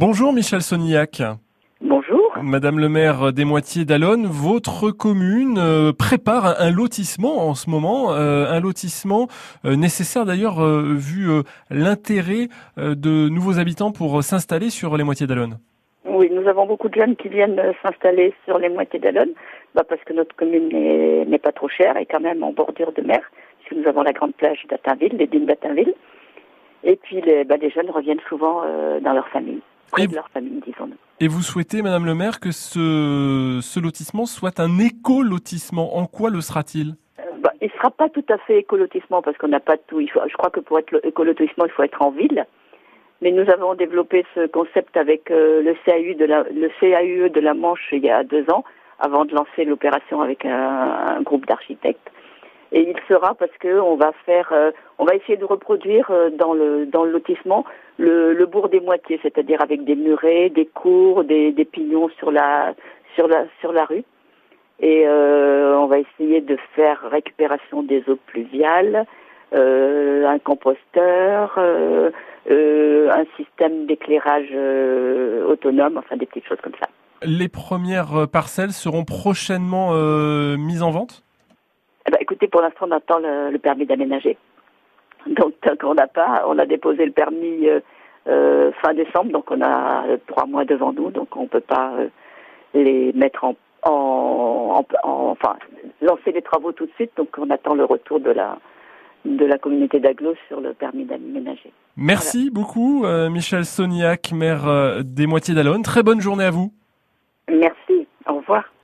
Bonjour Michel Soniac. Bonjour. Madame le maire des Moitiés d'Alonne, votre commune euh, prépare un lotissement en ce moment, euh, un lotissement euh, nécessaire d'ailleurs vu l'intérêt de nouveaux habitants pour s'installer sur les Moitiés d'Alonne. Oui, nous avons beaucoup de jeunes qui viennent s'installer sur les Moitiés d'Alonne, bah parce que notre commune n'est pas trop chère et quand même en bordure de mer, puisque nous avons la grande plage d'Attainville, les dunes d'Attainville. Et puis les, bah, les jeunes reviennent souvent dans leur famille, près de leur famille, disons-nous. Et vous souhaitez, Madame le maire, que ce, ce lotissement soit un éco-lotissement. En quoi le sera-t-il? Euh, bah, Il ne sera pas tout à fait éco-lotissement parce qu'on n'a pas tout. Il faut, je crois que pour être éco-lotissement, il faut être en ville. Mais nous avons développé ce concept avec euh, le, CAU de la, le CAUE de la Manche il y a deux ans, avant de lancer l'opération avec un, un groupe d'architectes et il sera parce que on va faire, euh, on va essayer de reproduire euh, dans le dans le lotissement le, le bourg des moitiés, c'est-à-dire avec des murets, des cours, des, des pignons sur la sur la sur la rue. Et euh, on va essayer de faire récupération des eaux pluviales, un composteur, un système d'éclairage autonome, enfin des petites choses comme ça. Les premières parcelles seront prochainement mises en vente? Eh ben, écoutez, pour l'instant, on attend le, permis d'aménager. Donc, tant qu'on n'a pas, on a déposé le permis euh, euh, fin décembre, donc on a trois mois devant nous, donc on ne peut pas euh, les mettre en, en, enfin, lancer les travaux tout de suite, donc on attend le retour de la de la communauté d'Aglo sur le permis d'aménager. Merci beaucoup, Michel Soniac, maire des Moitiés d'Alonne. Très bonne journée à vous. Merci. Au revoir.